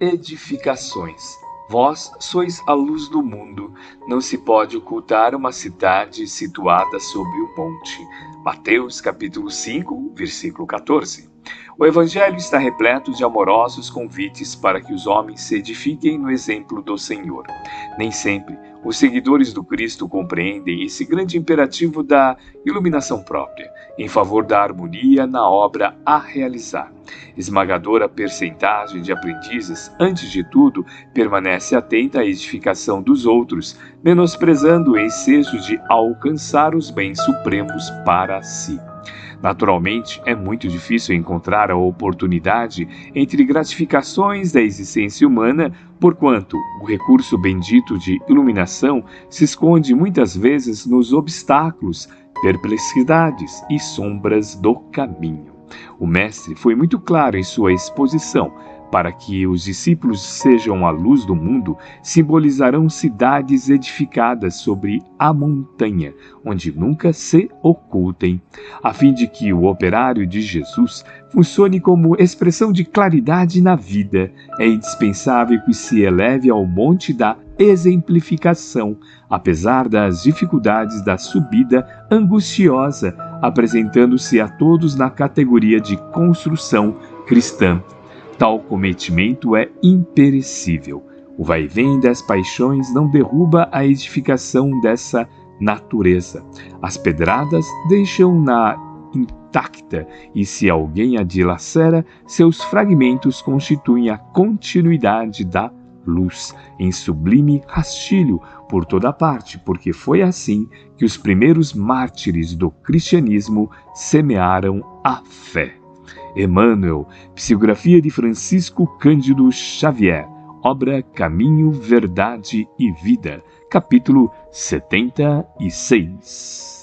edificações. Vós sois a luz do mundo. Não se pode ocultar uma cidade situada sobre o monte. Mateus capítulo 5, versículo 14. O Evangelho está repleto de amorosos convites para que os homens se edifiquem no exemplo do Senhor. Nem sempre os seguidores do Cristo compreendem esse grande imperativo da iluminação própria, em favor da harmonia na obra a realizar. Esmagadora percentagem de aprendizes, antes de tudo, permanece atenta à edificação dos outros, menosprezando o ensejo de alcançar os bens supremos para si. Naturalmente, é muito difícil encontrar a oportunidade entre gratificações da existência humana, porquanto o recurso bendito de iluminação se esconde muitas vezes nos obstáculos, perplexidades e sombras do caminho. O Mestre foi muito claro em sua exposição para que os discípulos sejam a luz do mundo, simbolizarão cidades edificadas sobre a montanha, onde nunca se ocultem, a fim de que o operário de Jesus funcione como expressão de claridade na vida. É indispensável que se eleve ao monte da exemplificação, apesar das dificuldades da subida angustiosa, apresentando-se a todos na categoria de construção cristã. Tal cometimento é imperecível. O vai-vem das paixões não derruba a edificação dessa natureza. As pedradas deixam-na intacta, e se alguém a dilacera, seus fragmentos constituem a continuidade da luz, em sublime rastilho por toda parte, porque foi assim que os primeiros mártires do cristianismo semearam a fé. Emmanuel, psicografia de Francisco Cândido Xavier, obra Caminho, Verdade e Vida, capítulo 76.